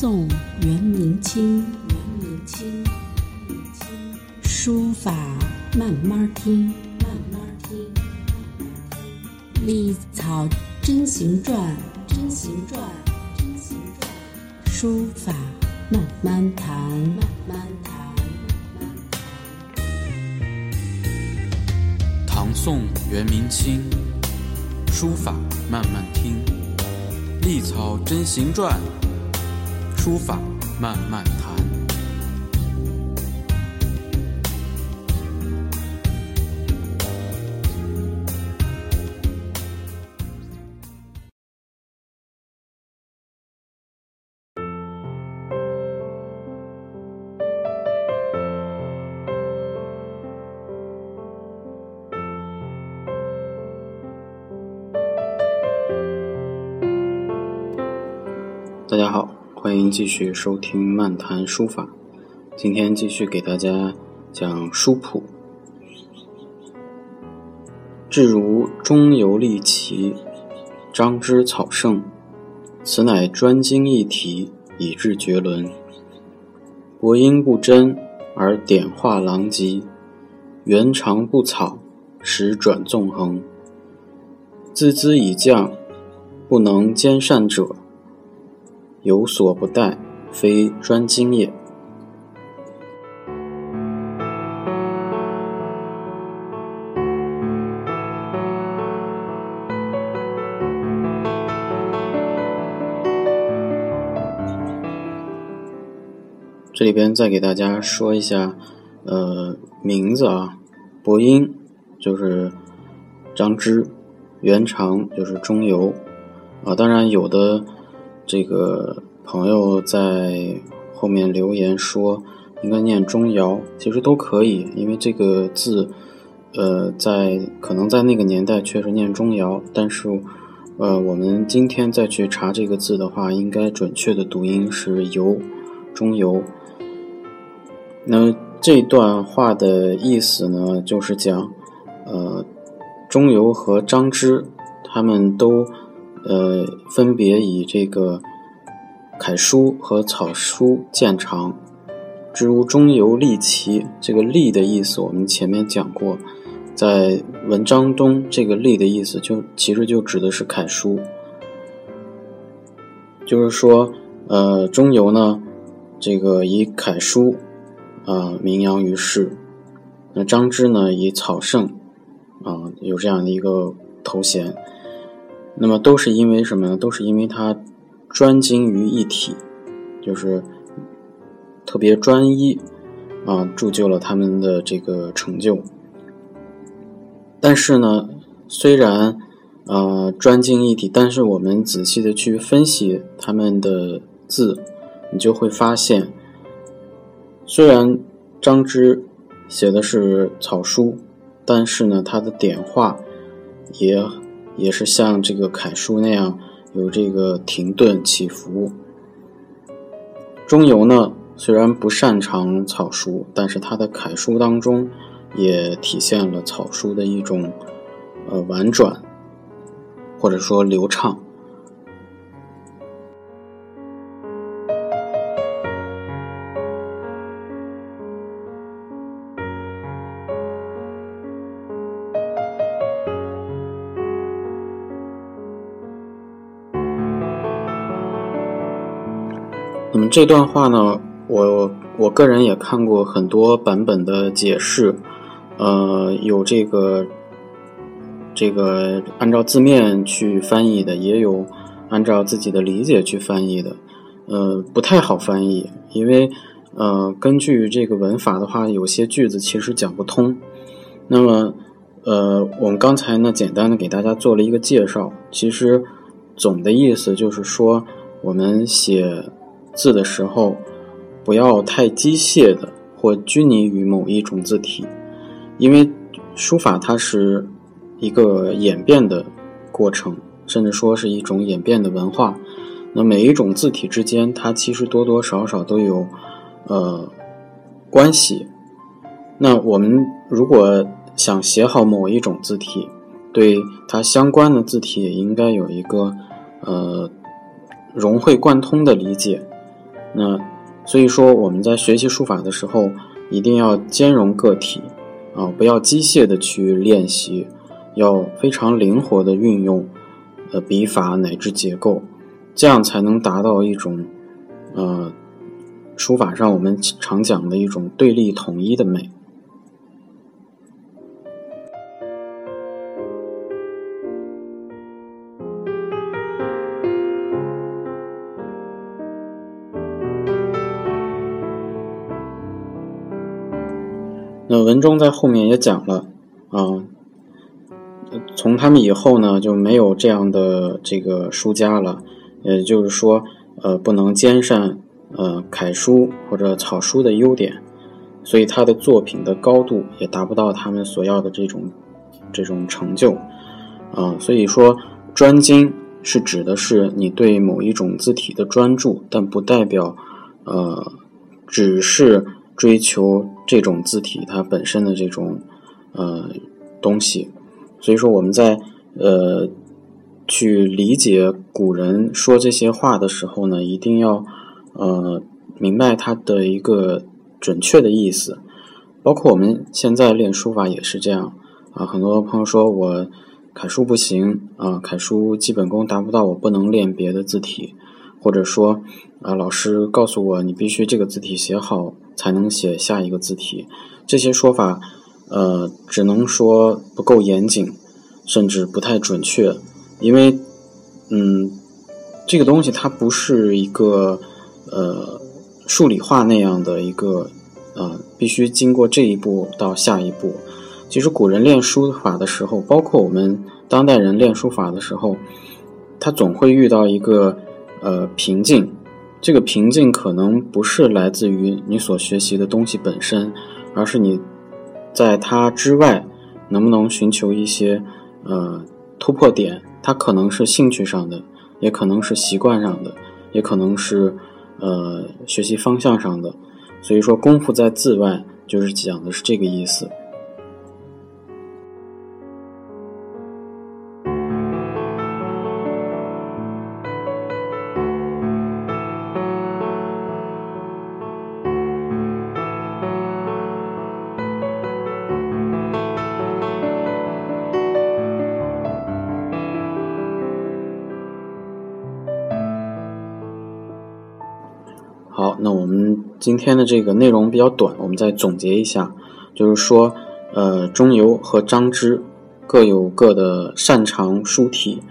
宋元明清，元明清，书法慢慢听，慢慢听。历草真行传，真行传，真行传。书法慢慢谈，慢慢谈。唐宋元明清，书法慢慢听。历草真行传，书法慢慢谈。大家好，欢迎继续收听《漫谈书法》。今天继续给大家讲书谱。至如中游利奇，张之草圣，此乃专精一体，以致绝伦。博音不真，而点画狼藉；圆长不草，使转纵横。孜孜以降，不能兼善者。有所不殆，非专精也。这里边再给大家说一下，呃，名字啊，伯音就是张芝，元长就是中游，啊，当然有的。这个朋友在后面留言说应该念钟繇，其实都可以，因为这个字，呃，在可能在那个年代确实念钟繇，但是，呃，我们今天再去查这个字的话，应该准确的读音是游，钟繇。那这段话的意思呢，就是讲，呃，钟繇和张芝他们都。呃，分别以这个楷书和草书见长，之如中游立奇，这个立的意思我们前面讲过，在文章中这个立的意思就其实就指的是楷书，就是说，呃，中游呢，这个以楷书啊名扬于世，那张芝呢以草圣啊有这样的一个头衔。那么都是因为什么呢？都是因为他专精于一体，就是特别专一啊，铸就了他们的这个成就。但是呢，虽然呃专精一体，但是我们仔细的去分析他们的字，你就会发现，虽然张芝写的是草书，但是呢，他的点画也。也是像这个楷书那样有这个停顿起伏。钟繇呢，虽然不擅长草书，但是他的楷书当中也体现了草书的一种呃婉转，或者说流畅。那么这段话呢，我我个人也看过很多版本的解释，呃，有这个这个按照字面去翻译的，也有按照自己的理解去翻译的，呃，不太好翻译，因为呃，根据这个文法的话，有些句子其实讲不通。那么，呃，我们刚才呢，简单的给大家做了一个介绍，其实总的意思就是说，我们写。字的时候，不要太机械的或拘泥于某一种字体，因为书法它是一个演变的过程，甚至说是一种演变的文化。那每一种字体之间，它其实多多少少都有呃关系。那我们如果想写好某一种字体，对它相关的字体也应该有一个呃融会贯通的理解。那所以说我们在学习书法的时候，一定要兼容个体啊，不要机械的去练习，要非常灵活的运用呃笔法乃至结构，这样才能达到一种呃书法上我们常讲的一种对立统一的美。文中在后面也讲了啊，从他们以后呢就没有这样的这个书家了，也就是说，呃，不能兼善呃楷书或者草书的优点，所以他的作品的高度也达不到他们所要的这种这种成就啊。所以说，专精是指的是你对某一种字体的专注，但不代表呃只是。追求这种字体它本身的这种呃东西，所以说我们在呃去理解古人说这些话的时候呢，一定要呃明白它的一个准确的意思。包括我们现在练书法也是这样啊，很多朋友说我楷书不行啊，楷书基本功达不到，我不能练别的字体，或者说啊老师告诉我你必须这个字体写好。才能写下一个字体，这些说法，呃，只能说不够严谨，甚至不太准确，因为，嗯，这个东西它不是一个呃数理化那样的一个，呃，必须经过这一步到下一步。其实古人练书法的时候，包括我们当代人练书法的时候，他总会遇到一个呃瓶颈。这个瓶颈可能不是来自于你所学习的东西本身，而是你在它之外能不能寻求一些呃突破点。它可能是兴趣上的，也可能是习惯上的，也可能是呃学习方向上的。所以说，功夫在字外，就是讲的是这个意思。今天的这个内容比较短，我们再总结一下，就是说，呃，钟繇和张芝各有各的擅长书体，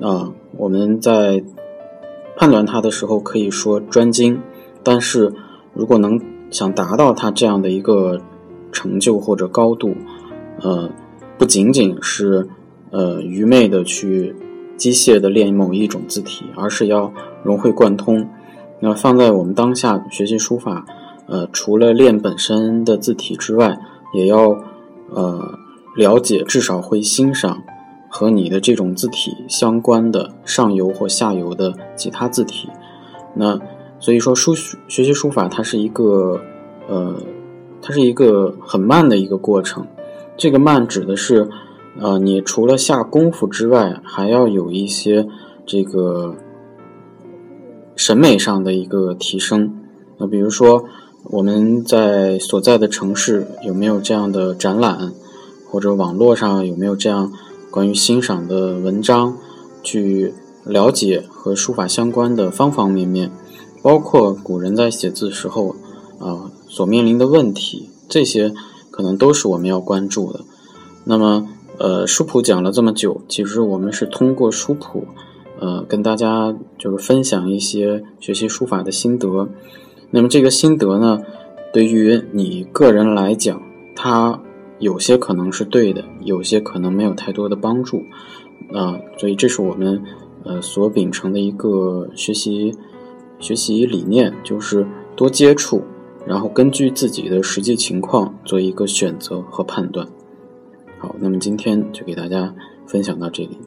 啊，我们在判断他的时候可以说专精，但是如果能想达到他这样的一个成就或者高度，呃，不仅仅是呃愚昧的去机械的练某一种字体，而是要融会贯通。那放在我们当下学习书法，呃，除了练本身的字体之外，也要呃了解，至少会欣赏和你的这种字体相关的上游或下游的其他字体。那所以说，书学习书法它是一个呃，它是一个很慢的一个过程。这个慢指的是，呃，你除了下功夫之外，还要有一些这个。审美上的一个提升，那比如说我们在所在的城市有没有这样的展览，或者网络上有没有这样关于欣赏的文章，去了解和书法相关的方方面面，包括古人在写字时候啊所面临的问题，这些可能都是我们要关注的。那么，呃，书谱讲了这么久，其实我们是通过书谱。呃，跟大家就是分享一些学习书法的心得。那么这个心得呢，对于你个人来讲，它有些可能是对的，有些可能没有太多的帮助。啊，所以这是我们呃所秉承的一个学习学习理念，就是多接触，然后根据自己的实际情况做一个选择和判断。好，那么今天就给大家分享到这里。